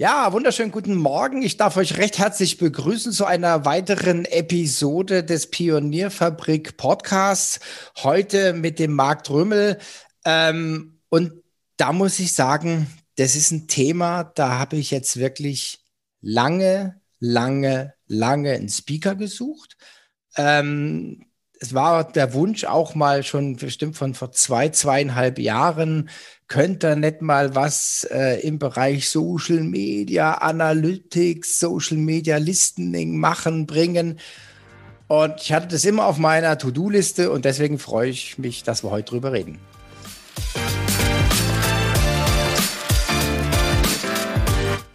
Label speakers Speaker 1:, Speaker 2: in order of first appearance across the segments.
Speaker 1: Ja, wunderschönen guten Morgen. Ich darf euch recht herzlich begrüßen zu einer weiteren Episode des Pionierfabrik Podcasts. Heute mit dem Marc Drümmel. Ähm, und da muss ich sagen, das ist ein Thema, da habe ich jetzt wirklich lange, lange, lange einen Speaker gesucht. Ähm, es war der Wunsch auch mal schon bestimmt von vor zwei, zweieinhalb Jahren, könnte nicht mal was äh, im Bereich Social Media Analytics, Social Media Listening machen, bringen. Und ich hatte das immer auf meiner To-Do-Liste und deswegen freue ich mich, dass wir heute drüber reden.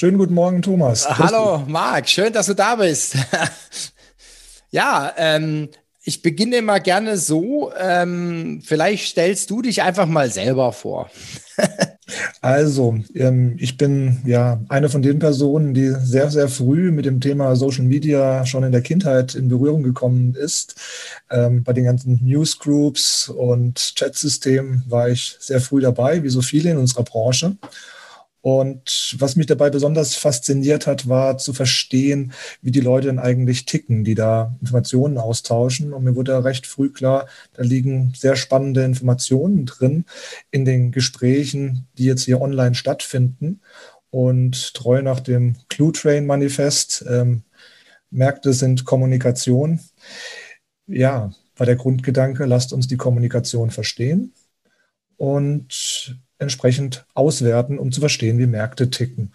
Speaker 2: Schönen guten Morgen, Thomas.
Speaker 1: Grüß Hallo, dich. Marc. Schön, dass du da bist. ja, ähm, ich beginne immer gerne so. Ähm, vielleicht stellst du dich einfach mal selber vor.
Speaker 2: also, ähm, ich bin ja eine von den Personen, die sehr, sehr früh mit dem Thema Social Media schon in der Kindheit in Berührung gekommen ist. Ähm, bei den ganzen Newsgroups und Chatsystemen war ich sehr früh dabei, wie so viele in unserer Branche. Und was mich dabei besonders fasziniert hat, war zu verstehen, wie die Leute denn eigentlich ticken, die da Informationen austauschen. Und mir wurde recht früh klar, da liegen sehr spannende Informationen drin in den Gesprächen, die jetzt hier online stattfinden. Und treu nach dem Clue Train Manifest, ähm, Märkte sind Kommunikation. Ja, war der Grundgedanke, lasst uns die Kommunikation verstehen. Und entsprechend auswerten, um zu verstehen, wie Märkte ticken.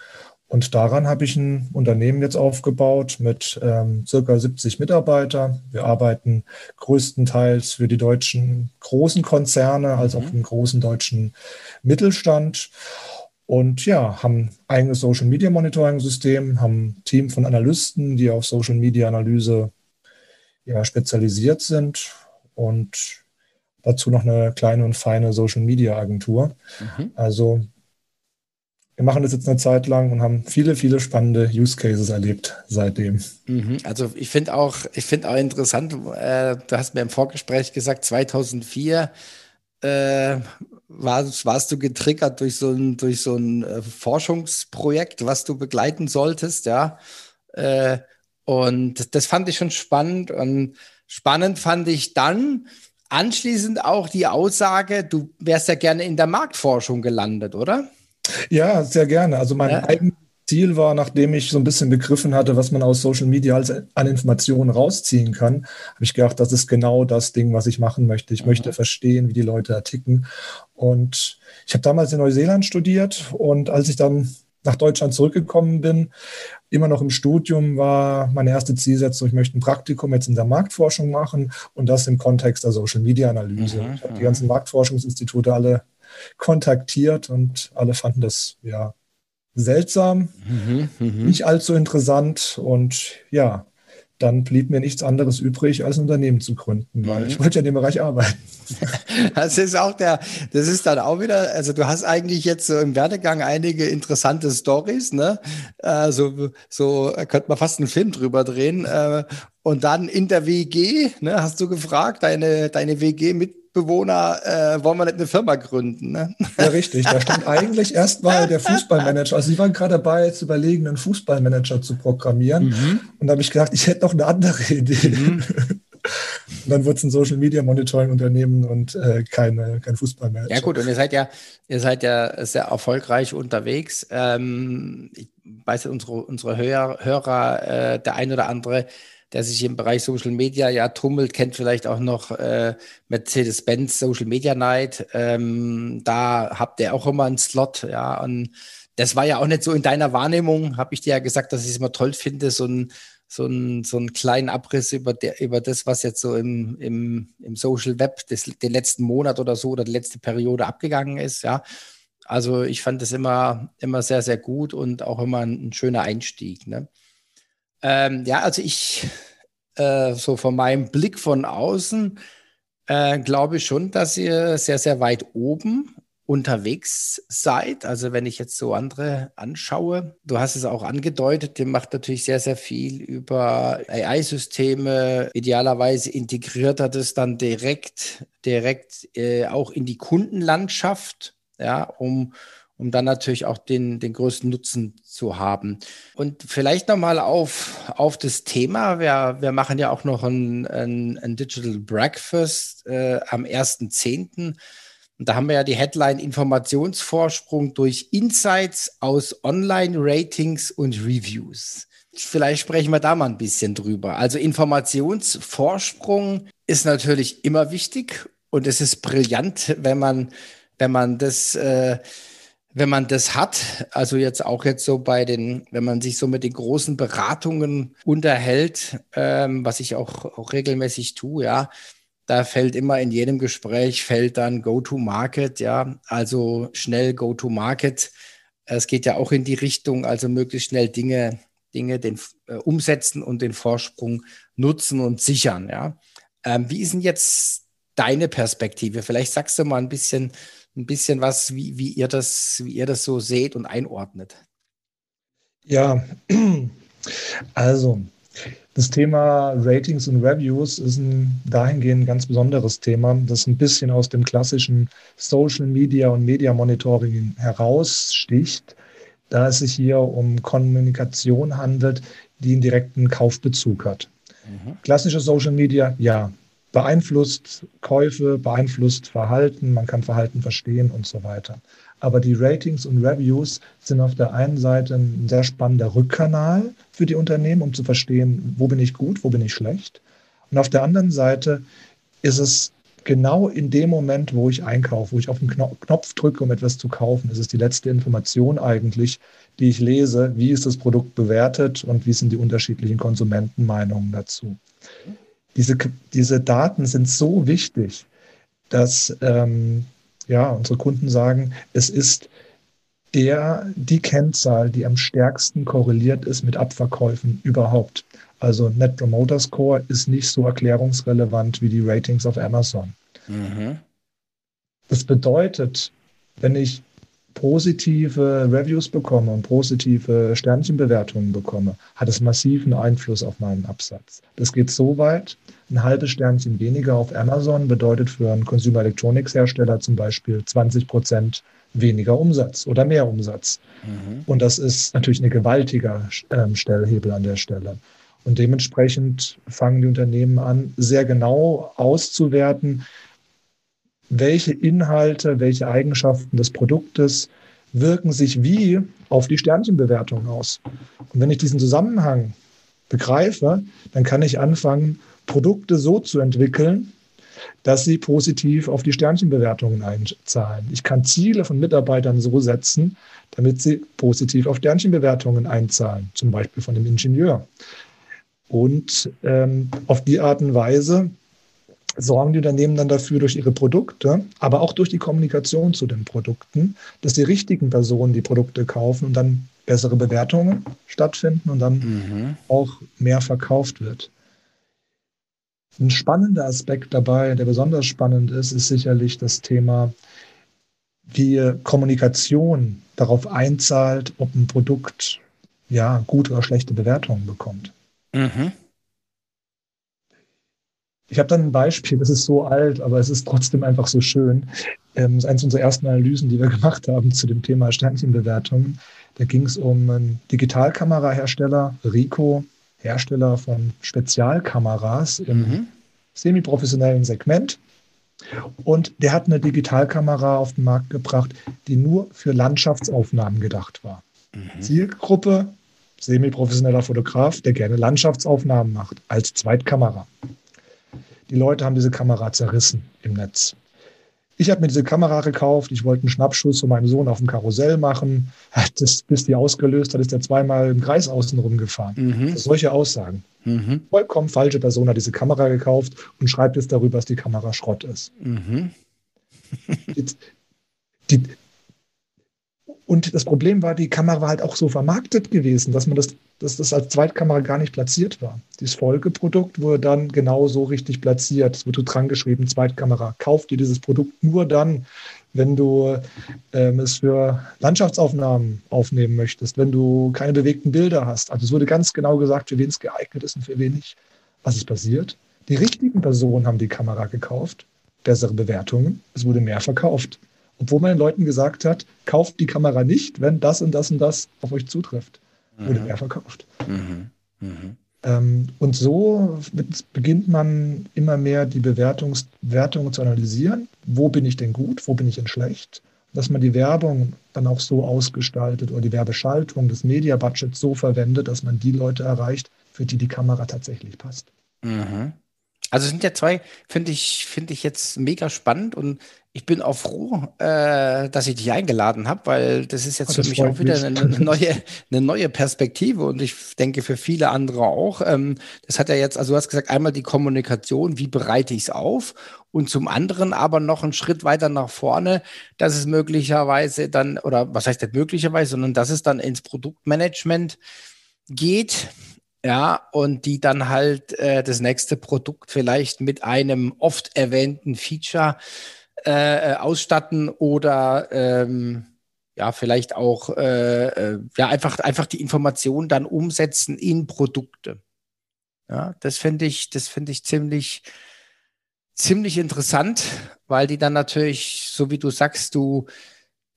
Speaker 2: Und daran habe ich ein Unternehmen jetzt aufgebaut mit ähm, circa 70 Mitarbeitern. Wir arbeiten größtenteils für die deutschen großen Konzerne, als auch mhm. den großen deutschen Mittelstand. Und ja, haben ein eigenes Social Media Monitoring System, haben ein Team von Analysten, die auf Social Media Analyse ja, spezialisiert sind. Und dazu noch eine kleine und feine Social Media Agentur. Mhm. Also wir machen das jetzt eine Zeit lang und haben viele, viele spannende Use Cases erlebt seitdem.
Speaker 1: Mhm. Also ich finde auch, ich finde auch interessant, äh, du hast mir im Vorgespräch gesagt, 2004 äh, warst, warst du getriggert durch so ein, durch so ein äh, Forschungsprojekt, was du begleiten solltest, ja. Äh, und das fand ich schon spannend und spannend fand ich dann, anschließend auch die Aussage, du wärst ja gerne in der Marktforschung gelandet, oder?
Speaker 2: Ja, sehr gerne. Also mein ja. eigenes Ziel war, nachdem ich so ein bisschen begriffen hatte, was man aus Social Media als an Informationen rausziehen kann, habe ich gedacht, das ist genau das Ding, was ich machen möchte. Ich mhm. möchte verstehen, wie die Leute ticken. Und ich habe damals in Neuseeland studiert und als ich dann nach Deutschland zurückgekommen bin, immer noch im Studium war meine erste Zielsetzung, ich möchte ein Praktikum jetzt in der Marktforschung machen und das im Kontext der Social Media Analyse. Mhm, ich habe die mhm. ganzen Marktforschungsinstitute alle kontaktiert und alle fanden das ja seltsam, mhm, mh. nicht allzu interessant und ja, dann blieb mir nichts anderes übrig, als ein Unternehmen zu gründen, weil mhm. ich wollte ja in dem Bereich arbeiten.
Speaker 1: Das ist auch der, das ist dann auch wieder, also du hast eigentlich jetzt so im Werdegang einige interessante Stories, ne? Also so könnte man fast einen Film drüber drehen. Äh, und dann in der WG, ne, hast du gefragt, deine, deine WG mit Bewohner, äh, wollen wir nicht eine Firma gründen. Ne?
Speaker 2: Ja, richtig. Da stand eigentlich erstmal der Fußballmanager. Also, sie waren gerade dabei, zu überlegen, einen Fußballmanager zu programmieren. Mhm. Und da habe ich gedacht, ich hätte noch eine andere Idee. Mhm. Und dann wurde es ein Social Media Monitoring Unternehmen und äh, keine, kein Fußballmanager.
Speaker 1: Ja, gut, und ihr seid ja, ihr seid ja sehr erfolgreich unterwegs. Ähm, ich weiß, unsere, unsere Hörer, Hörer äh, der ein oder andere der sich im Bereich Social Media ja tummelt, kennt vielleicht auch noch äh, Mercedes-Benz Social Media Night. Ähm, da habt ihr auch immer einen Slot, ja. Und das war ja auch nicht so in deiner Wahrnehmung, habe ich dir ja gesagt, dass ich es immer toll finde, so ein so einen, so einen kleinen Abriss über, der, über das, was jetzt so im, im, im Social Web des, den letzten Monat oder so oder die letzte Periode abgegangen ist, ja. Also ich fand das immer, immer sehr, sehr gut und auch immer ein, ein schöner Einstieg. Ne? Ähm, ja, also ich, äh, so von meinem Blick von außen, äh, glaube ich schon, dass ihr sehr, sehr weit oben unterwegs seid. Also wenn ich jetzt so andere anschaue, du hast es auch angedeutet, ihr macht natürlich sehr, sehr viel über AI-Systeme. Idealerweise integriert er das dann direkt, direkt äh, auch in die Kundenlandschaft, ja, um um dann natürlich auch den, den größten Nutzen zu haben. Und vielleicht nochmal auf, auf das Thema. Wir, wir machen ja auch noch ein, ein, ein Digital Breakfast äh, am 1.10. Und da haben wir ja die Headline Informationsvorsprung durch Insights aus Online-Ratings und Reviews. Vielleicht sprechen wir da mal ein bisschen drüber. Also Informationsvorsprung ist natürlich immer wichtig und es ist brillant, wenn man, wenn man das, äh, wenn man das hat. Also jetzt auch jetzt so bei den, wenn man sich so mit den großen Beratungen unterhält, ähm, was ich auch, auch regelmäßig tue, ja, da fällt immer in jedem Gespräch fällt dann Go-to-Market, ja, also schnell Go-to-Market. Es geht ja auch in die Richtung, also möglichst schnell Dinge, Dinge den, äh, umsetzen und den Vorsprung nutzen und sichern, ja. Ähm, wie ist denn jetzt deine Perspektive? Vielleicht sagst du mal ein bisschen, ein bisschen was, wie, wie ihr das, wie ihr das so seht und einordnet.
Speaker 2: Ja, also das Thema Ratings und Reviews ist ein dahingehend ganz besonderes Thema, das ein bisschen aus dem klassischen Social Media und Media Monitoring heraussticht, da es sich hier um Kommunikation handelt, die einen direkten Kaufbezug hat. Mhm. Klassische Social Media, ja, beeinflusst Käufe, beeinflusst Verhalten, man kann Verhalten verstehen und so weiter. Aber die Ratings und Reviews sind auf der einen Seite ein sehr spannender Rückkanal für die Unternehmen, um zu verstehen, wo bin ich gut, wo bin ich schlecht. Und auf der anderen Seite ist es genau in dem Moment, wo ich einkaufe, wo ich auf den Knopf drücke, um etwas zu kaufen, ist es die letzte Information eigentlich, die ich lese, wie ist das Produkt bewertet und wie sind die unterschiedlichen Konsumentenmeinungen dazu. Diese, diese Daten sind so wichtig, dass ähm, ja, unsere Kunden sagen, es ist der, die Kennzahl, die am stärksten korreliert ist mit Abverkäufen überhaupt. Also Net Promoter Score ist nicht so erklärungsrelevant wie die Ratings auf Amazon. Mhm. Das bedeutet, wenn ich positive Reviews bekomme und positive Sternchenbewertungen bekomme, hat es massiven Einfluss auf meinen Absatz. Das geht so weit, ein halbes Sternchen weniger auf Amazon bedeutet für einen Consumer Electronics Hersteller zum Beispiel 20 Prozent weniger Umsatz oder mehr Umsatz. Mhm. Und das ist natürlich ein gewaltiger ähm, Stellhebel an der Stelle. Und dementsprechend fangen die Unternehmen an, sehr genau auszuwerten, welche Inhalte, welche Eigenschaften des Produktes wirken sich wie auf die Sternchenbewertung aus. Und wenn ich diesen Zusammenhang begreife, dann kann ich anfangen, Produkte so zu entwickeln, dass sie positiv auf die Sternchenbewertungen einzahlen. Ich kann Ziele von Mitarbeitern so setzen, damit sie positiv auf Sternchenbewertungen einzahlen, zum Beispiel von dem Ingenieur. Und ähm, auf die Art und Weise sorgen die Unternehmen dann dafür durch ihre Produkte, aber auch durch die Kommunikation zu den Produkten, dass die richtigen Personen die Produkte kaufen und dann bessere Bewertungen stattfinden und dann mhm. auch mehr verkauft wird. Ein spannender Aspekt dabei, der besonders spannend ist, ist sicherlich das Thema, wie Kommunikation darauf einzahlt, ob ein Produkt ja gute oder schlechte Bewertungen bekommt. Mhm. Ich habe dann ein Beispiel, das ist so alt, aber es ist trotzdem einfach so schön. Ähm, das ist eines unserer ersten Analysen, die wir gemacht haben zu dem Thema Sternchenbewertungen. Da ging es um einen Digitalkamerahersteller, Rico, Hersteller von Spezialkameras im mhm. semiprofessionellen Segment. Und der hat eine Digitalkamera auf den Markt gebracht, die nur für Landschaftsaufnahmen gedacht war. Mhm. Zielgruppe, semiprofessioneller Fotograf, der gerne Landschaftsaufnahmen macht, als Zweitkamera. Die Leute haben diese Kamera zerrissen im Netz. Ich habe mir diese Kamera gekauft. Ich wollte einen Schnappschuss von meinem Sohn auf dem Karussell machen. Das, bis die ausgelöst hat, ist er zweimal im Kreis außen rumgefahren. Mhm. Solche Aussagen. Mhm. Vollkommen falsche Person hat diese Kamera gekauft und schreibt jetzt darüber, dass die Kamera Schrott ist. Mhm. die, die, und das Problem war, die Kamera war halt auch so vermarktet gewesen, dass man das, dass das als Zweitkamera gar nicht platziert war. Dieses Folgeprodukt wurde dann genau so richtig platziert. Es wurde dran geschrieben, Zweitkamera. Kauf dir dieses Produkt nur dann, wenn du ähm, es für Landschaftsaufnahmen aufnehmen möchtest, wenn du keine bewegten Bilder hast. Also es wurde ganz genau gesagt, für wen es geeignet ist und für wen nicht. Was ist passiert? Die richtigen Personen haben die Kamera gekauft, bessere Bewertungen, es wurde mehr verkauft obwohl man den Leuten gesagt hat, kauft die Kamera nicht, wenn das und das und das auf euch zutrifft. Mhm. Wurde mehr verkauft. Mhm. Mhm. Ähm, und so beginnt man immer mehr die Bewertungswertung zu analysieren. Wo bin ich denn gut? Wo bin ich denn schlecht? Dass man die Werbung dann auch so ausgestaltet oder die Werbeschaltung des Media-Budgets so verwendet, dass man die Leute erreicht, für die die Kamera tatsächlich passt.
Speaker 1: Mhm. Also sind ja zwei, finde ich, finde ich jetzt mega spannend und ich bin auch froh, äh, dass ich dich eingeladen habe, weil das ist jetzt oh, für mich auch wieder eine, eine, neue, eine neue Perspektive und ich denke für viele andere auch. Ähm, das hat ja jetzt, also du hast gesagt, einmal die Kommunikation, wie bereite ich es auf und zum anderen aber noch einen Schritt weiter nach vorne, dass es möglicherweise dann, oder was heißt nicht möglicherweise, sondern dass es dann ins Produktmanagement geht ja, und die dann halt äh, das nächste Produkt vielleicht mit einem oft erwähnten Feature äh, äh, ausstatten oder ähm, ja, vielleicht auch äh, äh, ja, einfach, einfach die Information dann umsetzen in Produkte. Ja, das finde ich, das finde ich ziemlich, ziemlich interessant, weil die dann natürlich, so wie du sagst, du,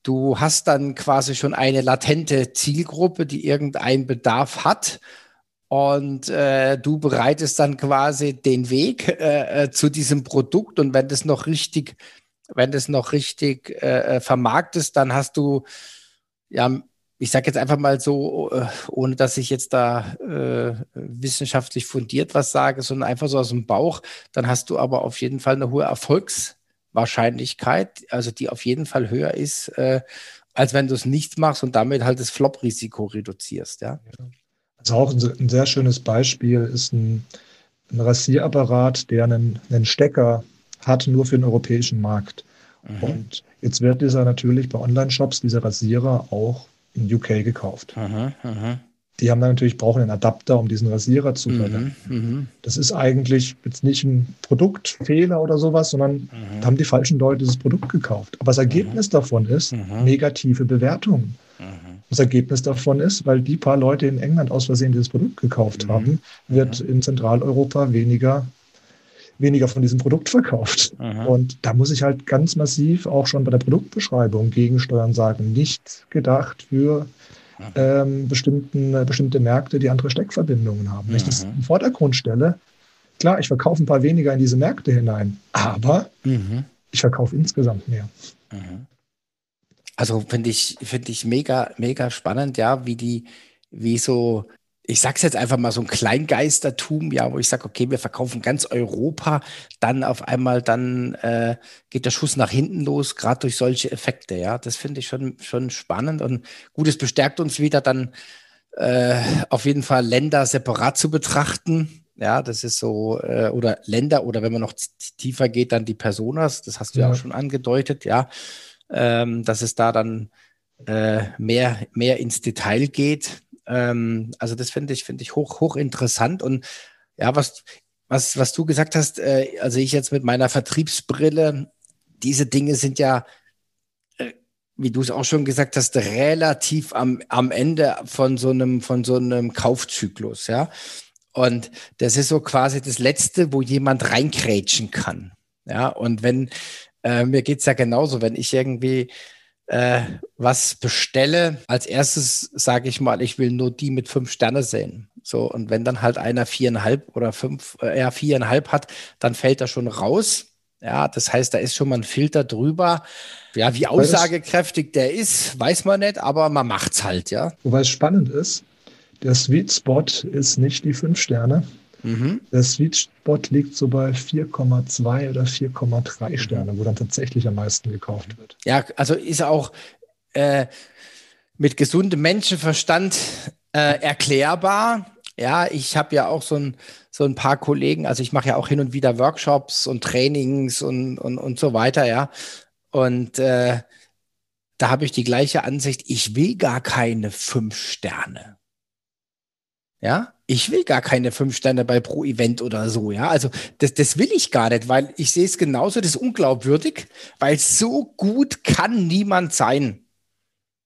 Speaker 1: du hast dann quasi schon eine latente Zielgruppe, die irgendeinen Bedarf hat und äh, du bereitest dann quasi den Weg äh, zu diesem Produkt und wenn das noch richtig, wenn das noch richtig äh, äh vermarktest, dann hast du ja, ich sage jetzt einfach mal so, äh, ohne dass ich jetzt da äh, wissenschaftlich fundiert was sage, sondern einfach so aus dem Bauch, dann hast du aber auf jeden Fall eine hohe Erfolgswahrscheinlichkeit, also die auf jeden Fall höher ist, äh, als wenn du es nicht machst und damit halt das Flop-Risiko reduzierst, ja.
Speaker 2: Also auch ein, sehr schönes Beispiel ist ein, ein Rasierapparat, der einen, einen, Stecker hat, nur für den europäischen Markt. Mhm. Und jetzt wird dieser natürlich bei Online-Shops, dieser Rasierer, auch in UK gekauft. Mhm, mh. Die haben dann natürlich, brauchen einen Adapter, um diesen Rasierer zu mhm, verwenden. Mhm, das ist eigentlich jetzt nicht ein Produktfehler oder sowas, sondern mhm. da haben die falschen Leute dieses Produkt gekauft. Aber das Ergebnis mhm. davon ist mhm. negative Bewertungen. Das Ergebnis davon ist, weil die paar Leute in England aus Versehen dieses Produkt gekauft mhm. haben, wird mhm. in Zentraleuropa weniger, weniger von diesem Produkt verkauft. Mhm. Und da muss ich halt ganz massiv auch schon bei der Produktbeschreibung gegensteuern sagen, nicht gedacht für ähm, bestimmten, äh, bestimmte Märkte, die andere Steckverbindungen haben. Wenn ich das mhm. im Vordergrund stelle, klar, ich verkaufe ein paar weniger in diese Märkte hinein, aber mhm. ich verkaufe insgesamt mehr. Mhm.
Speaker 1: Also finde ich, finde ich mega, mega spannend, ja, wie die, wie so, ich sag's jetzt einfach mal so ein Kleingeistertum, ja, wo ich sage, okay, wir verkaufen ganz Europa, dann auf einmal, dann äh, geht der Schuss nach hinten los, gerade durch solche Effekte, ja. Das finde ich schon, schon spannend und gut, es bestärkt uns wieder dann äh, auf jeden Fall Länder separat zu betrachten. Ja, das ist so, äh, oder Länder, oder wenn man noch tiefer geht, dann die Personas, das hast du ja, ja auch schon angedeutet, ja ähm, dass es da dann äh, mehr, mehr ins Detail geht. Ähm, also das finde ich, finde ich hoch, hoch interessant. Und ja, was, was, was du gesagt hast, äh, also ich jetzt mit meiner Vertriebsbrille, diese Dinge sind ja, äh, wie du es auch schon gesagt hast, relativ am, am Ende von so einem, von so einem Kaufzyklus, ja. Und das ist so quasi das Letzte, wo jemand reinkrätschen kann. Ja, und wenn, äh, mir es ja genauso, wenn ich irgendwie äh, was bestelle, als erstes sage ich mal, ich will nur die mit fünf Sterne sehen. So, und wenn dann halt einer viereinhalb oder fünf, äh, ja, viereinhalb hat, dann fällt er schon raus. Ja, das heißt, da ist schon mal ein Filter drüber. Ja, wie aussagekräftig der ist, weiß man nicht, aber man macht's halt, ja.
Speaker 2: Wobei es spannend ist, der Sweet Spot ist nicht die fünf Sterne, Mhm. Der Sweet Spot liegt so bei 4,2 oder 4,3 mhm. Sterne, wo dann tatsächlich am meisten gekauft wird.
Speaker 1: Ja, also ist auch äh, mit gesundem Menschenverstand äh, erklärbar. Ja, ich habe ja auch so ein, so ein paar Kollegen, also ich mache ja auch hin und wieder Workshops und Trainings und, und, und so weiter, ja. Und äh, da habe ich die gleiche Ansicht. Ich will gar keine fünf Sterne. Ja, ich will gar keine fünf Sterne bei Pro Event oder so. Ja, also das, das will ich gar nicht, weil ich sehe es genauso, das ist unglaubwürdig, weil so gut kann niemand sein.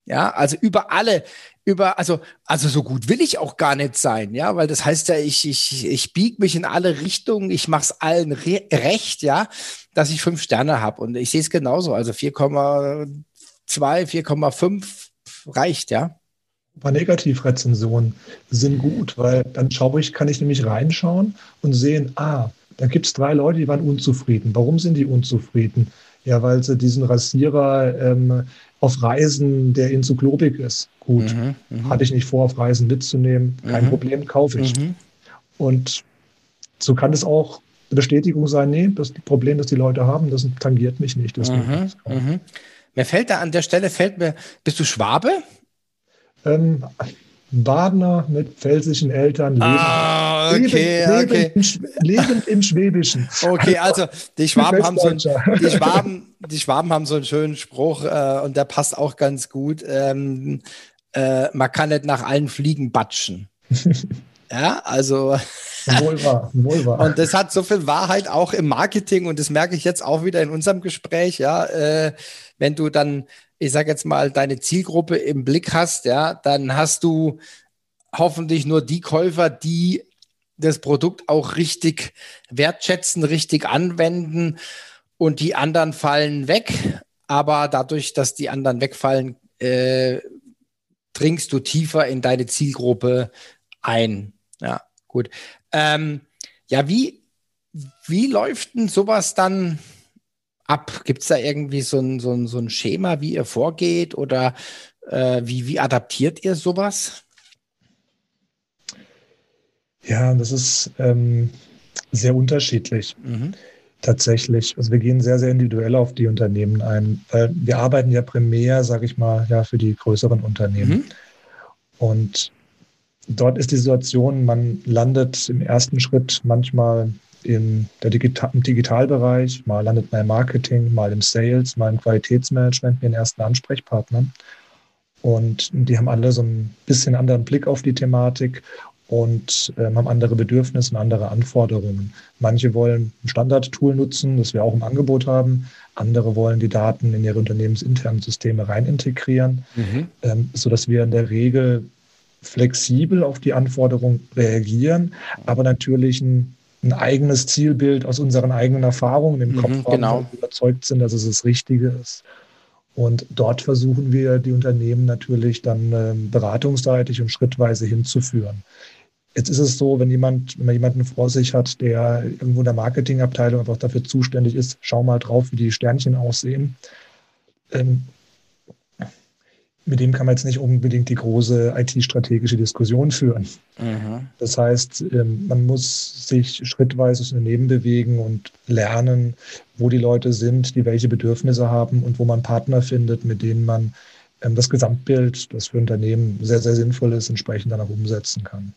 Speaker 1: Ja, also über alle, über, also, also so gut will ich auch gar nicht sein, ja, weil das heißt ja, ich, ich, ich biege mich in alle Richtungen, ich mache es allen re recht, ja, dass ich fünf Sterne habe. Und ich sehe es genauso, also 4,2, 4,5 reicht, ja.
Speaker 2: Ein paar Negativrezensionen sind gut, weil dann schaue ich, kann ich nämlich reinschauen und sehen, ah, da gibt es drei Leute, die waren unzufrieden. Warum sind die unzufrieden? Ja, weil sie diesen Rasierer ähm, auf Reisen, der ihnen zu klobig ist. Gut, mhm, mh. hatte ich nicht vor, auf Reisen mitzunehmen. Kein mhm. Problem, kaufe ich. Mhm. Und so kann es auch eine Bestätigung sein, nee, das Problem, das die Leute haben, das tangiert mich nicht.
Speaker 1: Mhm, mhm. Mir fällt da an der Stelle, fällt mir, bist du Schwabe?
Speaker 2: Ähm, Badener mit pfälzischen Eltern
Speaker 1: leben, ah, okay, leben, okay.
Speaker 2: Lebend, im, lebend im Schwäbischen.
Speaker 1: Okay, also die Schwaben haben so ein, die Schwaben, die Schwaben haben so einen schönen Spruch äh, und der passt auch ganz gut. Ähm, äh, man kann nicht nach allen Fliegen batschen. ja, also.
Speaker 2: Wohl wahr, wohl wahr.
Speaker 1: Und das hat so viel Wahrheit auch im Marketing und das merke ich jetzt auch wieder in unserem Gespräch, ja. Äh, wenn du dann ich sage jetzt mal, deine Zielgruppe im Blick hast, ja, dann hast du hoffentlich nur die Käufer, die das Produkt auch richtig wertschätzen, richtig anwenden und die anderen fallen weg. Aber dadurch, dass die anderen wegfallen, äh, dringst du tiefer in deine Zielgruppe ein. Ja, gut. Ähm, ja, wie, wie läuft denn sowas dann ab? Gibt es da irgendwie so ein, so, ein, so ein Schema, wie ihr vorgeht oder äh, wie, wie adaptiert ihr sowas?
Speaker 2: Ja, das ist ähm, sehr unterschiedlich. Mhm. Tatsächlich. Also wir gehen sehr, sehr individuell auf die Unternehmen ein, weil wir arbeiten ja primär, sage ich mal, ja, für die größeren Unternehmen. Mhm. Und dort ist die Situation, man landet im ersten Schritt manchmal in der Digital im Digitalbereich, mal landet man im Marketing, mal im Sales, mal im Qualitätsmanagement mit den ersten Ansprechpartnern. Und die haben alle so ein bisschen anderen Blick auf die Thematik und äh, haben andere Bedürfnisse und andere Anforderungen. Manche wollen ein Standard-Tool nutzen, das wir auch im Angebot haben. Andere wollen die Daten in ihre unternehmensinternen Systeme rein integrieren, mhm. ähm, sodass wir in der Regel flexibel auf die Anforderungen reagieren, aber natürlich ein ein eigenes Zielbild aus unseren eigenen Erfahrungen im Kopf mhm, haben, genau. überzeugt sind, dass es das Richtige ist. Und dort versuchen wir, die Unternehmen natürlich dann ähm, beratungsseitig und schrittweise hinzuführen. Jetzt ist es so, wenn jemand, wenn man jemanden vor sich hat, der irgendwo in der Marketingabteilung einfach dafür zuständig ist, schau mal drauf, wie die Sternchen aussehen. Ähm, mit dem kann man jetzt nicht unbedingt die große IT-strategische Diskussion führen. Mhm. Das heißt, ähm, man muss sich schrittweise aus Unternehmen bewegen und lernen, wo die Leute sind, die welche Bedürfnisse haben und wo man Partner findet, mit denen man ähm, das Gesamtbild, das für Unternehmen sehr, sehr sinnvoll ist, entsprechend dann auch umsetzen kann.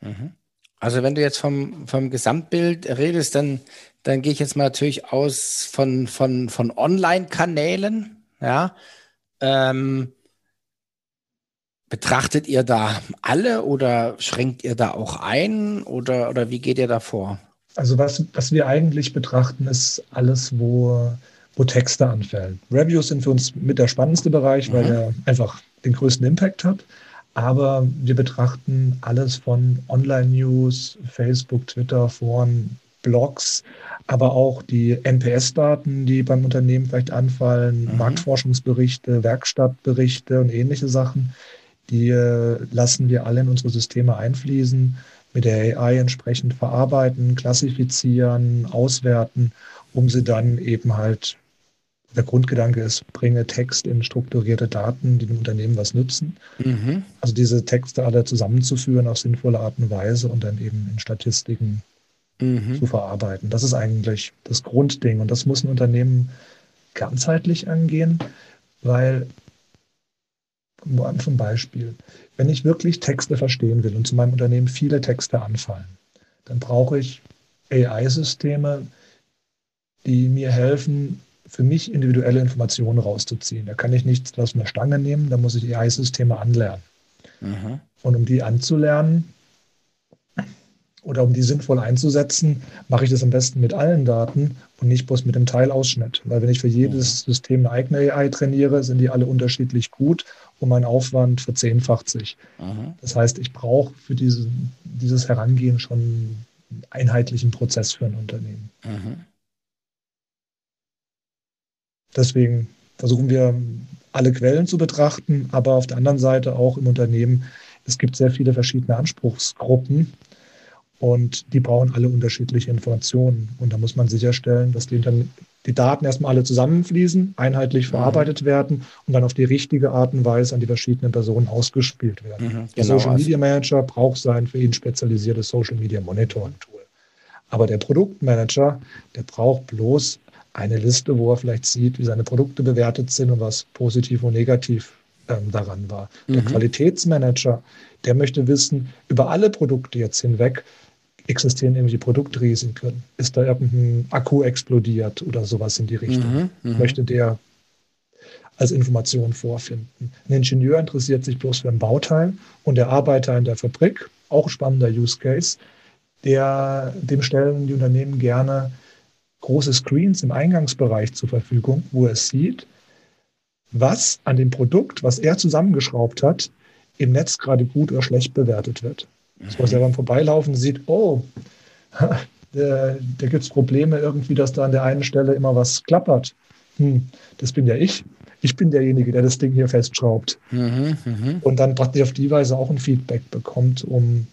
Speaker 1: Mhm. Also wenn du jetzt vom, vom Gesamtbild redest, dann, dann gehe ich jetzt mal natürlich aus von, von, von Online-Kanälen, ja. Ähm, Betrachtet ihr da alle oder schränkt ihr da auch ein oder, oder wie geht ihr da vor?
Speaker 2: Also was, was wir eigentlich betrachten, ist alles, wo, wo Texte anfällen. Reviews sind für uns mit der spannendste Bereich, mhm. weil er einfach den größten Impact hat. Aber wir betrachten alles von Online-News, Facebook, Twitter, Foren, Blogs, aber auch die NPS-Daten, die beim Unternehmen vielleicht anfallen, mhm. Marktforschungsberichte, Werkstattberichte und ähnliche Sachen. Die äh, lassen wir alle in unsere Systeme einfließen, mit der AI entsprechend verarbeiten, klassifizieren, auswerten, um sie dann eben halt, der Grundgedanke ist, bringe Text in strukturierte Daten, die dem Unternehmen was nützen. Mhm. Also diese Texte alle zusammenzuführen auf sinnvolle Art und Weise und dann eben in Statistiken mhm. zu verarbeiten. Das ist eigentlich das Grundding und das muss ein Unternehmen ganzheitlich angehen, weil zum Beispiel, wenn ich wirklich Texte verstehen will und zu meinem Unternehmen viele Texte anfallen, dann brauche ich AI-Systeme, die mir helfen, für mich individuelle Informationen rauszuziehen. Da kann ich nichts aus einer Stange nehmen, da muss ich AI-Systeme anlernen. Mhm. Und um die anzulernen, oder um die sinnvoll einzusetzen, mache ich das am besten mit allen Daten und nicht bloß mit dem Teilausschnitt. Weil wenn ich für jedes mhm. System eine eigene AI trainiere, sind die alle unterschiedlich gut und mein Aufwand verzehnfacht sich. Mhm. Das heißt, ich brauche für diese, dieses Herangehen schon einen einheitlichen Prozess für ein Unternehmen. Mhm. Deswegen versuchen wir alle Quellen zu betrachten, aber auf der anderen Seite auch im Unternehmen, es gibt sehr viele verschiedene Anspruchsgruppen und die brauchen alle unterschiedliche Informationen. Und da muss man sicherstellen, dass die, die Daten erstmal alle zusammenfließen, einheitlich mhm. verarbeitet werden und dann auf die richtige Art und Weise an die verschiedenen Personen ausgespielt werden. Mhm, genau. Der Social also Media Manager braucht sein für ihn spezialisiertes Social Media Monitoring Tool. Aber der Produktmanager, der braucht bloß eine Liste, wo er vielleicht sieht, wie seine Produkte bewertet sind und was positiv und negativ ähm, daran war. Mhm. Der Qualitätsmanager, der möchte wissen, über alle Produkte jetzt hinweg, existieren irgendwelche Produktrisiken? Ist da irgendein Akku explodiert oder sowas in die Richtung? Mhm, mhm, Möchte der als Information vorfinden. Ein Ingenieur interessiert sich bloß für ein Bauteil und der Arbeiter in der Fabrik, auch spannender Use Case, der, dem stellen die Unternehmen gerne große Screens im Eingangsbereich zur Verfügung, wo er sieht, was an dem Produkt, was er zusammengeschraubt hat, im Netz gerade gut oder schlecht bewertet wird. Dass er beim Vorbeilaufen sieht, oh, da, da gibt es Probleme irgendwie, dass da an der einen Stelle immer was klappert. Hm, das bin ja ich. Ich bin derjenige, der das Ding hier festschraubt. Mhm, mh. Und dann praktisch auf die Weise auch ein Feedback bekommt, um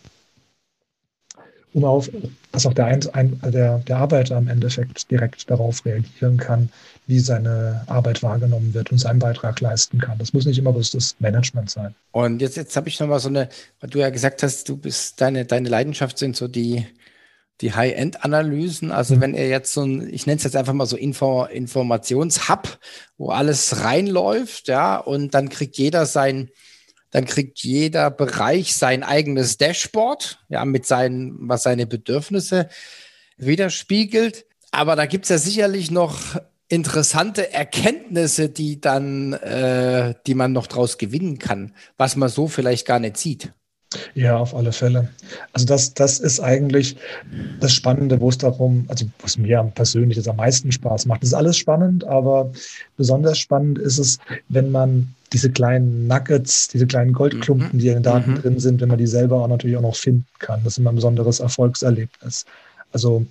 Speaker 2: um auf, dass auch der, ein, der, der Arbeiter im Endeffekt direkt darauf reagieren kann, wie seine Arbeit wahrgenommen wird und seinen Beitrag leisten kann. Das muss nicht immer bloß das Management sein.
Speaker 1: Und jetzt, jetzt habe ich nochmal so eine, weil du ja gesagt hast, du bist, deine, deine Leidenschaft sind so die, die High-End-Analysen. Also mhm. wenn er jetzt so ein, ich nenne es jetzt einfach mal so Info, Informationshub, wo alles reinläuft, ja, und dann kriegt jeder sein, dann kriegt jeder Bereich sein eigenes Dashboard, ja, mit seinen, was seine Bedürfnisse widerspiegelt. Aber da gibt es ja sicherlich noch interessante Erkenntnisse, die dann, äh, die man noch draus gewinnen kann, was man so vielleicht gar nicht sieht.
Speaker 2: Ja, auf alle Fälle. Also das, das ist eigentlich das Spannende, wo es darum, also was mir persönlich jetzt am meisten Spaß macht. Das ist alles spannend, aber besonders spannend ist es, wenn man diese kleinen Nuggets, diese kleinen Goldklumpen, mhm. die in den Daten mhm. drin sind, wenn man die selber auch natürlich auch noch finden kann. Das ist immer ein besonderes Erfolgserlebnis. Also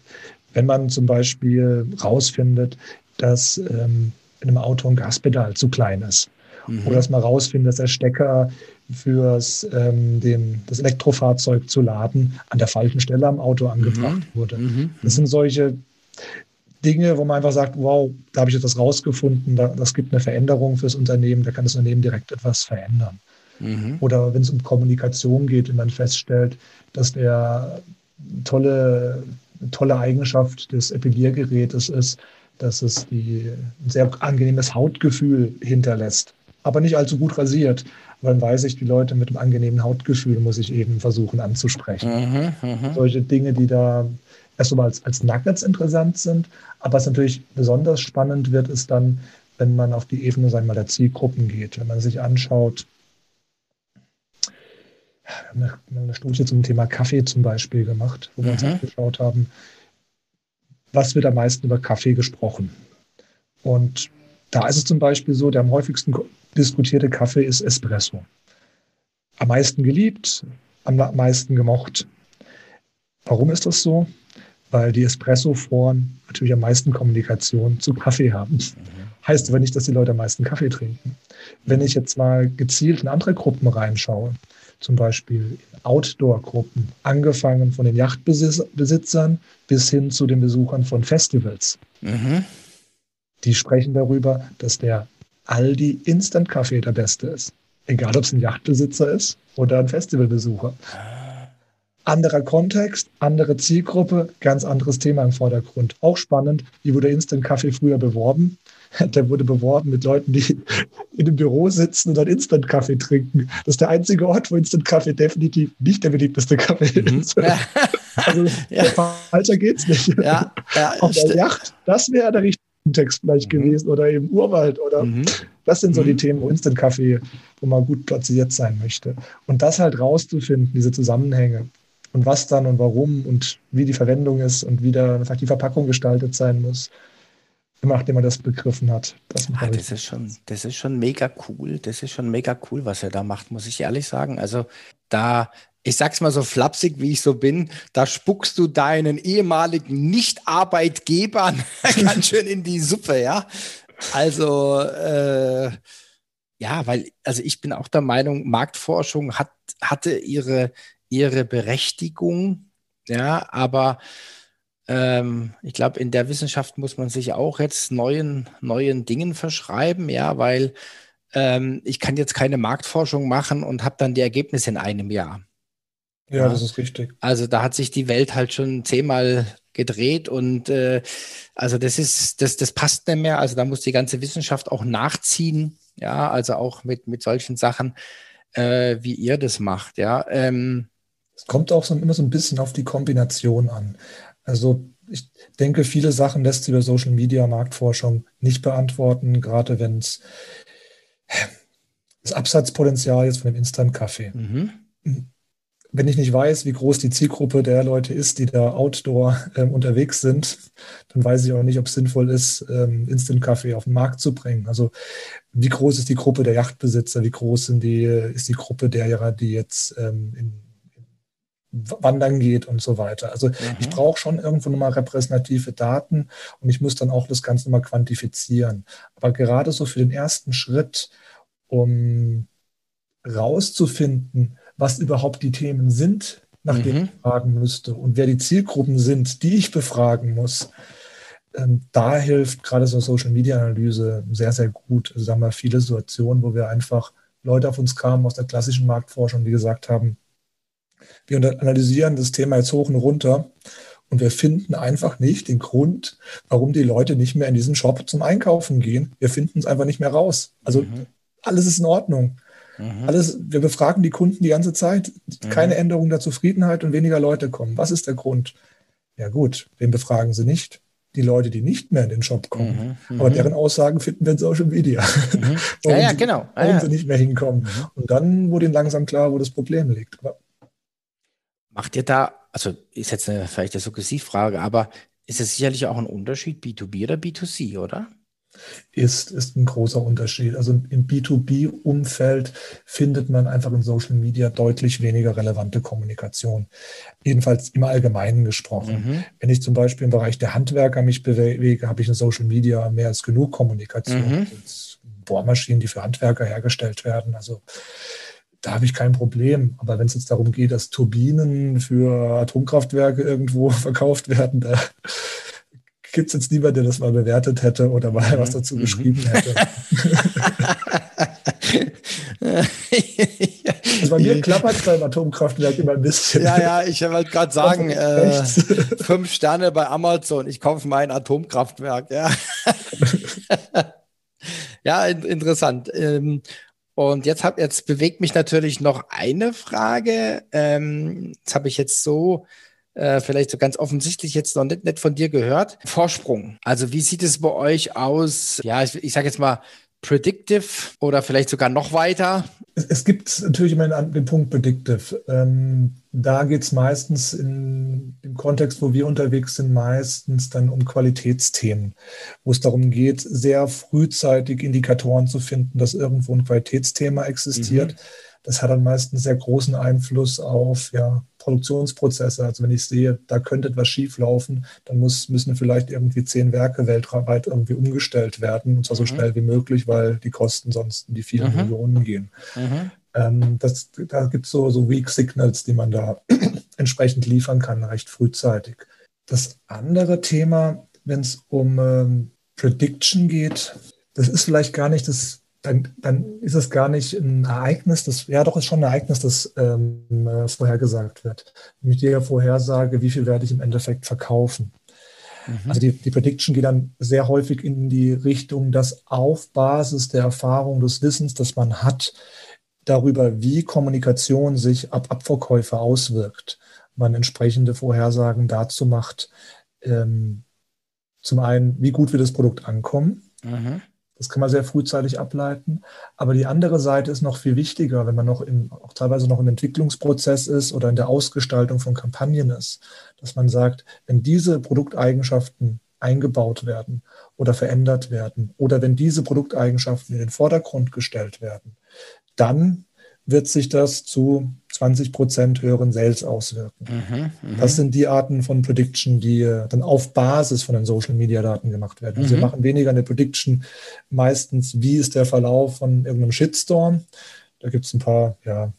Speaker 2: wenn man zum Beispiel rausfindet, dass ähm, in einem Auto ein Gaspedal zu klein ist. Mhm. Oder dass man rausfindet, dass der Stecker fürs ähm, den, das Elektrofahrzeug zu laden an der falschen Stelle am Auto angebracht mhm. wurde. Mhm. Das sind solche Dinge, wo man einfach sagt, wow, da habe ich etwas rausgefunden, da, das gibt eine Veränderung fürs Unternehmen, da kann das Unternehmen direkt etwas verändern. Mhm. Oder wenn es um Kommunikation geht, wenn man feststellt, dass der tolle, tolle Eigenschaft des Epiliergerätes ist, dass es die, ein sehr angenehmes Hautgefühl hinterlässt, aber nicht allzu gut rasiert. Dann weiß ich, die Leute mit einem angenehmen Hautgefühl muss ich eben versuchen anzusprechen. Mhm, mh. Solche Dinge, die da erst einmal als, als Nuggets interessant sind. Aber was natürlich besonders spannend wird, ist dann, wenn man auf die Ebene sagen wir mal, der Zielgruppen geht. Wenn man sich anschaut, wir haben eine, eine Studie zum Thema Kaffee zum Beispiel gemacht, wo wir uns mhm. angeschaut haben, was wird am meisten über Kaffee gesprochen. Und da ist es zum Beispiel so, der am häufigsten diskutierte Kaffee ist Espresso. Am meisten geliebt, am meisten gemocht. Warum ist das so? Weil die Espresso-Foren natürlich am meisten Kommunikation zu Kaffee haben. Mhm. Heißt aber nicht, dass die Leute am meisten Kaffee trinken. Wenn ich jetzt mal gezielt in andere Gruppen reinschaue, zum Beispiel Outdoor-Gruppen, angefangen von den Yachtbesitzern bis hin zu den Besuchern von Festivals. Mhm. Die sprechen darüber, dass der Aldi Instant Kaffee der beste ist. Egal, ob es ein Yachtbesitzer ist oder ein Festivalbesucher. Anderer Kontext, andere Zielgruppe, ganz anderes Thema im Vordergrund. Auch spannend, wie wurde Instant Kaffee früher beworben? Der wurde beworben mit Leuten, die in einem Büro sitzen und dann Instant Kaffee trinken. Das ist der einzige Ort, wo Instant Kaffee definitiv nicht der beliebteste Kaffee mhm. ist. Also ja. falscher geht's nicht. Ja, ja, Auf der Yacht, das wäre der richtige Text vielleicht mhm. gewesen oder eben Urwald oder mhm. das sind so mhm. die Themen, wo Instant Kaffee, wo man gut platziert sein möchte. Und das halt rauszufinden, diese Zusammenhänge und was dann und warum und wie die Verwendung ist und wie da vielleicht die Verpackung gestaltet sein muss, nachdem man das begriffen hat.
Speaker 1: Das, ah, das ist schon, das ist schon mega cool. Das ist schon mega cool, was er da macht, muss ich ehrlich sagen. Also da ich sag's mal so flapsig, wie ich so bin, da spuckst du deinen ehemaligen Nicht-Arbeitgebern ganz schön in die Suppe, ja. Also, äh, ja, weil, also ich bin auch der Meinung, Marktforschung hat, hatte ihre, ihre Berechtigung, ja, aber ähm, ich glaube, in der Wissenschaft muss man sich auch jetzt neuen, neuen Dingen verschreiben, ja, weil ähm, ich kann jetzt keine Marktforschung machen und habe dann die Ergebnisse in einem Jahr.
Speaker 2: Ja, das ist richtig.
Speaker 1: Also da hat sich die Welt halt schon zehnmal gedreht und äh, also das ist, das, das passt nicht mehr. Also da muss die ganze Wissenschaft auch nachziehen, ja, also auch mit, mit solchen Sachen, äh, wie ihr das macht, ja. Ähm,
Speaker 2: es kommt auch so, immer so ein bisschen auf die Kombination an. Also ich denke, viele Sachen lässt sich über Social Media Marktforschung nicht beantworten, gerade wenn es das Absatzpotenzial jetzt von dem Instant-Kaffee. Mhm wenn ich nicht weiß, wie groß die Zielgruppe der Leute ist, die da outdoor ähm, unterwegs sind, dann weiß ich auch nicht, ob es sinnvoll ist, ähm, Instant-Kaffee auf den Markt zu bringen. Also wie groß ist die Gruppe der Yachtbesitzer, wie groß sind die, ist die Gruppe derer, die jetzt ähm, in, in wandern geht und so weiter. Also mhm. ich brauche schon irgendwo nochmal repräsentative Daten und ich muss dann auch das Ganze nochmal quantifizieren. Aber gerade so für den ersten Schritt, um rauszufinden, was überhaupt die Themen sind, nach denen mhm. ich fragen müsste und wer die Zielgruppen sind, die ich befragen muss. Ähm, da hilft gerade so Social Media Analyse sehr, sehr gut. Also sagen wir viele Situationen, wo wir einfach Leute auf uns kamen aus der klassischen Marktforschung, die gesagt haben, wir analysieren das Thema jetzt hoch und runter und wir finden einfach nicht den Grund, warum die Leute nicht mehr in diesen Shop zum Einkaufen gehen. Wir finden es einfach nicht mehr raus. Also mhm. alles ist in Ordnung. Mhm. Alles, wir befragen die Kunden die ganze Zeit. Keine mhm. Änderung der Zufriedenheit und weniger Leute kommen. Was ist der Grund? Ja gut, wen befragen sie nicht? Die Leute, die nicht mehr in den Shop kommen. Mhm. Aber mhm. deren Aussagen finden wir in Social Media.
Speaker 1: Mhm. ja, ja, genau.
Speaker 2: Ah, warum ja. sie nicht mehr hinkommen. Mhm. Und dann wurde ihnen langsam klar, wo das Problem liegt. Aber
Speaker 1: Macht ihr da, also ist jetzt eine, vielleicht eine Suggestivfrage, aber ist es sicherlich auch ein Unterschied B2B oder B2C, oder?
Speaker 2: ist, ist ein großer Unterschied. Also im B2B-Umfeld findet man einfach in Social Media deutlich weniger relevante Kommunikation. Jedenfalls im Allgemeinen gesprochen. Mhm. Wenn ich zum Beispiel im Bereich der Handwerker mich bewege, habe ich in Social Media mehr als genug Kommunikation. Mhm. Bohrmaschinen, die für Handwerker hergestellt werden. Also da habe ich kein Problem. Aber wenn es jetzt darum geht, dass Turbinen für Atomkraftwerke irgendwo verkauft werden, da gibt es jetzt niemanden, der das mal bewertet hätte oder mal was dazu mhm. geschrieben hätte. also bei mir klappert es beim Atomkraftwerk immer ein bisschen.
Speaker 1: Ja, ja, ich wollte gerade sagen, äh, fünf Sterne bei Amazon, ich kaufe mein Atomkraftwerk. Ja, ja interessant. Ähm, und jetzt, hab, jetzt bewegt mich natürlich noch eine Frage. Ähm, das habe ich jetzt so äh, vielleicht so ganz offensichtlich jetzt noch nicht, nicht von dir gehört. Vorsprung. Also wie sieht es bei euch aus? Ja, ich, ich sage jetzt mal Predictive oder vielleicht sogar noch weiter?
Speaker 2: Es, es gibt natürlich immer den Punkt Predictive. Ähm, da geht es meistens in, im Kontext, wo wir unterwegs sind, meistens dann um Qualitätsthemen, wo es darum geht, sehr frühzeitig Indikatoren zu finden, dass irgendwo ein Qualitätsthema existiert. Mhm. Das hat dann meistens sehr großen Einfluss auf ja, Produktionsprozesse. Also wenn ich sehe, da könnte etwas schieflaufen, dann muss, müssen vielleicht irgendwie zehn Werke weltweit irgendwie umgestellt werden, und zwar so mhm. schnell wie möglich, weil die Kosten sonst in die vielen mhm. Millionen gehen. Ähm, das, da gibt es so, so Weak Signals, die man da entsprechend liefern kann, recht frühzeitig. Das andere Thema, wenn es um ähm, Prediction geht, das ist vielleicht gar nicht das dann, dann ist es gar nicht ein Ereignis, das, ja doch ist schon ein Ereignis, das ähm, äh, vorhergesagt wird. Nämlich die Vorhersage, wie viel werde ich im Endeffekt verkaufen. Mhm. Also die, die Prediction geht dann sehr häufig in die Richtung, dass auf Basis der Erfahrung, des Wissens, das man hat, darüber, wie Kommunikation sich ab Abverkäufe auswirkt, man entsprechende Vorhersagen dazu macht, ähm, zum einen, wie gut wird das Produkt ankommen. Mhm. Das kann man sehr frühzeitig ableiten. Aber die andere Seite ist noch viel wichtiger, wenn man noch in, auch teilweise noch im Entwicklungsprozess ist oder in der Ausgestaltung von Kampagnen ist, dass man sagt, wenn diese Produkteigenschaften eingebaut werden oder verändert werden oder wenn diese Produkteigenschaften in den Vordergrund gestellt werden, dann wird sich das zu 20 Prozent höheren Sales auswirken. Mhm, mh. Das sind die Arten von Prediction, die äh, dann auf Basis von den Social Media Daten gemacht werden. Also mhm. wir machen weniger eine Prediction meistens, wie ist der Verlauf von irgendeinem Shitstorm. Da gibt es ein paar, ja,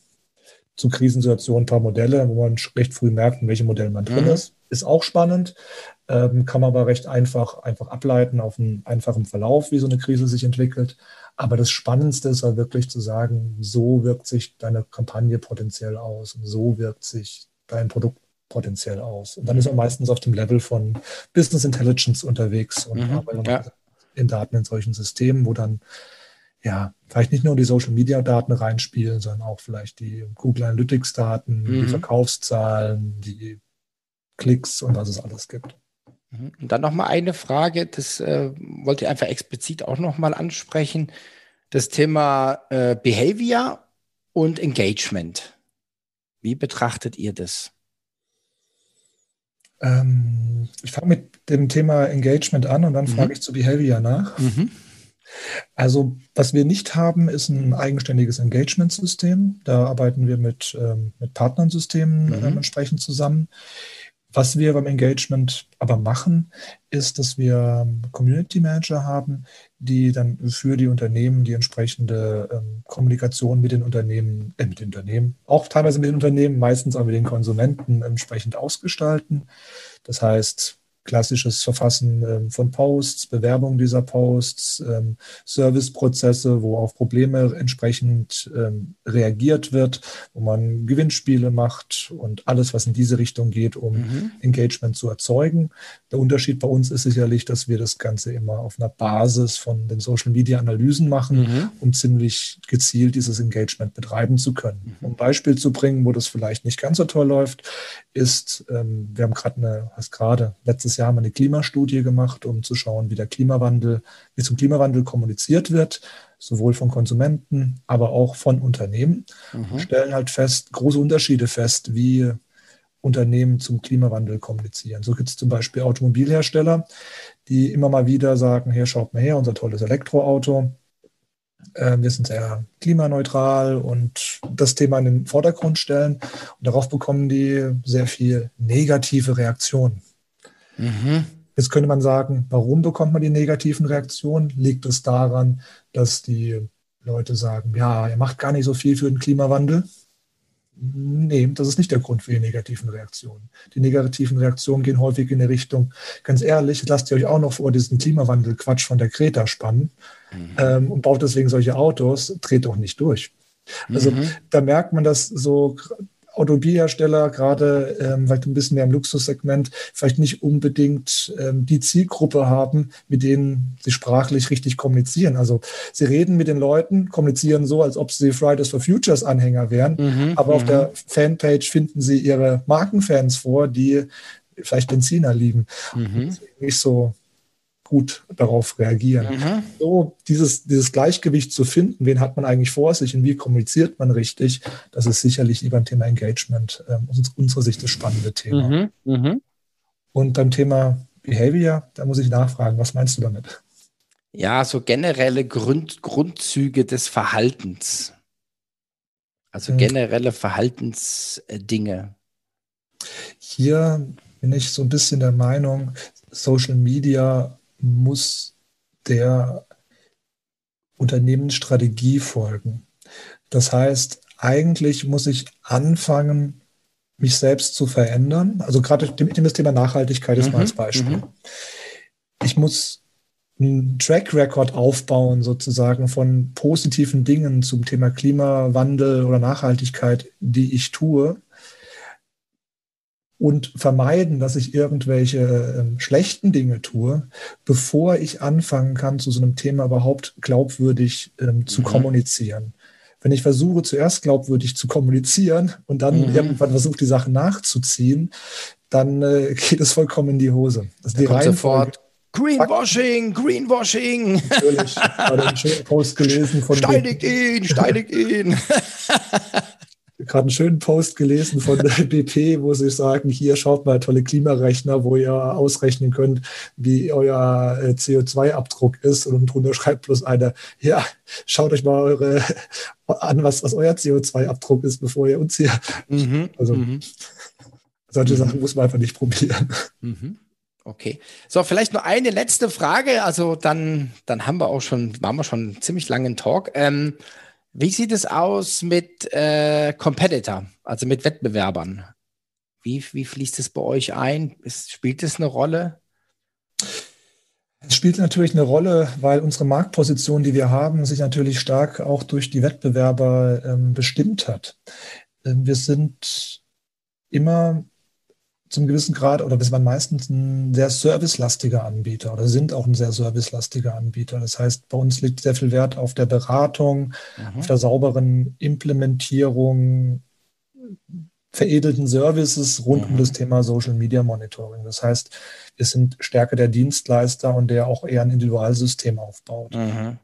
Speaker 2: zu Krisensituationen ein paar Modelle, wo man recht früh merkt, in welchem Modell man drin mhm. ist. Ist auch spannend, ähm, kann man aber recht einfach, einfach ableiten auf einen einfachen Verlauf, wie so eine Krise sich entwickelt. Aber das Spannendste ist halt wirklich zu sagen, so wirkt sich deine Kampagne potenziell aus und so wirkt sich dein Produkt potenziell aus. Und dann ist man meistens auf dem Level von Business Intelligence unterwegs und mhm, arbeitet ja. in Daten in solchen Systemen, wo dann ja, vielleicht nicht nur die Social Media Daten reinspielen, sondern auch vielleicht die Google Analytics Daten, mhm. die Verkaufszahlen, die Klicks und was es alles gibt.
Speaker 1: Mhm. Und dann nochmal eine Frage, das äh, wollte ich einfach explizit auch nochmal ansprechen. Das Thema äh, Behavior und Engagement. Wie betrachtet ihr das?
Speaker 2: Ähm, ich fange mit dem Thema Engagement an und dann mhm. frage ich zu Behavior nach. Mhm. Also, was wir nicht haben, ist ein eigenständiges Engagement-System. Da arbeiten wir mit, ähm, mit Partnersystemen mhm. ähm, entsprechend zusammen. Was wir beim Engagement aber machen, ist, dass wir Community Manager haben, die dann für die Unternehmen die entsprechende ähm, Kommunikation mit den Unternehmen, äh, mit den Unternehmen, auch teilweise mit den Unternehmen, meistens auch mit den Konsumenten entsprechend ausgestalten. Das heißt, klassisches Verfassen ähm, von Posts, Bewerbung dieser Posts, ähm, Serviceprozesse, wo auf Probleme entsprechend ähm, reagiert wird, wo man Gewinnspiele macht und alles, was in diese Richtung geht, um mhm. Engagement zu erzeugen. Der Unterschied bei uns ist sicherlich, dass wir das Ganze immer auf einer Basis von den Social Media Analysen machen, mhm. um ziemlich gezielt dieses Engagement betreiben zu können. Mhm. Um ein Beispiel zu bringen, wo das vielleicht nicht ganz so toll läuft, ist, wir haben gerade eine, was gerade letztes Jahr haben wir eine Klimastudie gemacht, um zu schauen, wie der Klimawandel, wie zum Klimawandel kommuniziert wird, sowohl von Konsumenten, aber auch von Unternehmen. Mhm. Wir stellen halt fest, große Unterschiede fest, wie Unternehmen zum Klimawandel kommunizieren. So gibt es zum Beispiel Automobilhersteller, die immer mal wieder sagen, hier schaut mal her, unser tolles Elektroauto. Ähm, wir sind sehr klimaneutral und das Thema in den Vordergrund stellen. Und darauf bekommen die sehr viel negative Reaktionen. Mhm. Jetzt könnte man sagen, warum bekommt man die negativen Reaktionen? Liegt es daran, dass die Leute sagen, ja, er macht gar nicht so viel für den Klimawandel? Nee, das ist nicht der Grund für die negativen Reaktionen. Die negativen Reaktionen gehen häufig in die Richtung, ganz ehrlich, lasst ihr euch auch noch vor diesen Klimawandel-Quatsch von der Kreta spannen mhm. ähm, und baut deswegen solche Autos, dreht doch nicht durch. Also mhm. da merkt man, dass so Automobilhersteller, gerade ähm, vielleicht ein bisschen mehr im Luxussegment, vielleicht nicht unbedingt ähm, die Zielgruppe haben, mit denen sie sprachlich richtig kommunizieren. Also sie reden mit den Leuten, kommunizieren so, als ob sie Fridays for Futures Anhänger wären, mhm, aber auf mhm. der Fanpage finden sie ihre Markenfans vor, die vielleicht Benziner lieben. Mhm. Nicht so gut darauf reagieren. Mhm. So dieses, dieses Gleichgewicht zu finden, wen hat man eigentlich vor sich und wie kommuniziert man richtig, das ist sicherlich über ein Thema Engagement ähm, aus unserer Sicht das spannende Thema. Mhm. Mhm. Und beim Thema Behavior, da muss ich nachfragen, was meinst du damit?
Speaker 1: Ja, so generelle Grund, Grundzüge des Verhaltens. Also mhm. generelle Verhaltensdinge.
Speaker 2: Hier bin ich so ein bisschen der Meinung, Social Media muss der Unternehmensstrategie folgen. Das heißt, eigentlich muss ich anfangen, mich selbst zu verändern. Also gerade das Thema Nachhaltigkeit ist mhm, mal als Beispiel. Mhm. Ich muss einen Track Record aufbauen, sozusagen von positiven Dingen zum Thema Klimawandel oder Nachhaltigkeit, die ich tue, und vermeiden, dass ich irgendwelche äh, schlechten Dinge tue, bevor ich anfangen kann, zu so einem Thema überhaupt glaubwürdig ähm, zu mhm. kommunizieren. Wenn ich versuche, zuerst glaubwürdig zu kommunizieren und dann mhm. irgendwann versuche, die Sachen nachzuziehen, dann äh, geht es vollkommen in die Hose.
Speaker 1: Also da die kommt sofort Greenwashing, Greenwashing.
Speaker 2: Natürlich. Gerade einen schönen Post gelesen von.
Speaker 1: Steinigt ihn, steinigt ihn.
Speaker 2: gerade einen schönen Post gelesen von BP, wo sie sagen, hier schaut mal tolle Klimarechner, wo ihr ausrechnen könnt, wie euer äh, CO2-Abdruck ist. Und drunter schreibt bloß einer, ja, schaut euch mal eure an, was, was euer CO2-Abdruck ist, bevor ihr uns hier. Mhm, also mhm. solche mhm. Sachen muss man einfach nicht probieren.
Speaker 1: Mhm. Okay. So, vielleicht nur eine letzte Frage. Also dann, dann haben wir auch schon, waren wir schon einen ziemlich langen Talk. Ähm, wie sieht es aus mit äh, Competitor, also mit Wettbewerbern? Wie, wie fließt es bei euch ein? Ist, spielt es eine Rolle?
Speaker 2: Es spielt natürlich eine Rolle, weil unsere Marktposition, die wir haben, sich natürlich stark auch durch die Wettbewerber ähm, bestimmt hat. Ähm, wir sind immer zum gewissen Grad oder wir waren meistens ein sehr servicelastiger Anbieter oder sind auch ein sehr servicelastiger Anbieter. Das heißt, bei uns liegt sehr viel Wert auf der Beratung, mhm. auf der sauberen Implementierung, veredelten Services rund mhm. um das Thema Social Media Monitoring. Das heißt, wir sind stärker der Dienstleister und der auch eher ein Individualsystem aufbaut. Mhm.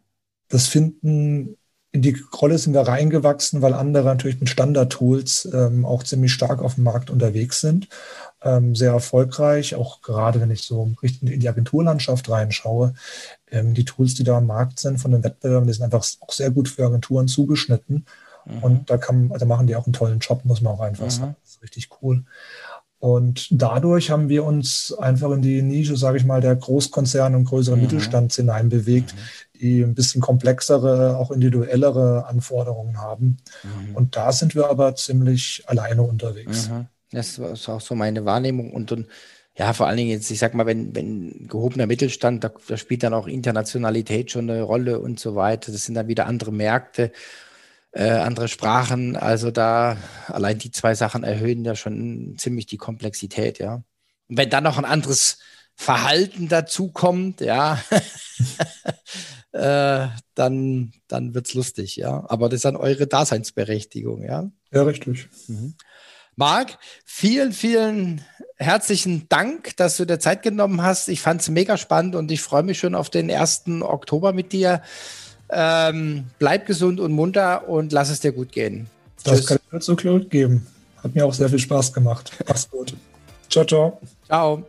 Speaker 2: Das finden in die Rolle sind wir reingewachsen, weil andere natürlich mit Standard-Tools ähm, auch ziemlich stark auf dem Markt unterwegs sind ähm, sehr erfolgreich, auch gerade wenn ich so richtig in die Agenturlandschaft reinschaue. Ähm, die Tools, die da am Markt sind von den Wettbewerbern, die sind einfach auch sehr gut für Agenturen zugeschnitten. Mhm. Und da kann, da machen die auch einen tollen Job, muss man auch einfach mhm. sagen. Das ist richtig cool. Und dadurch haben wir uns einfach in die Nische, sage ich mal, der Großkonzerne und größeren mhm. Mittelstands hineinbewegt, mhm. die ein bisschen komplexere, auch individuellere Anforderungen haben. Mhm. Und da sind wir aber ziemlich alleine unterwegs.
Speaker 1: Das ist auch so meine Wahrnehmung. Und, und ja, vor allen Dingen jetzt, ich sag mal, wenn, wenn gehobener Mittelstand, da, da, spielt dann auch Internationalität schon eine Rolle und so weiter. Das sind dann wieder andere Märkte, äh, andere Sprachen. Also da allein die zwei Sachen erhöhen ja schon ziemlich die Komplexität, ja. Und wenn dann noch ein anderes Verhalten dazu kommt, ja, äh, dann, dann wird's lustig, ja. Aber das ist dann eure Daseinsberechtigung, ja.
Speaker 2: Ja, richtig.
Speaker 1: Mhm. Marc, vielen, vielen herzlichen Dank, dass du dir Zeit genommen hast. Ich fand es mega spannend und ich freue mich schon auf den 1. Oktober mit dir. Ähm, bleib gesund und munter und lass es dir gut gehen.
Speaker 2: Das Tschüss. kann ich mir so gut geben. Hat mir auch sehr viel Spaß gemacht. Mach's gut. Ciao, ciao.
Speaker 1: Ciao.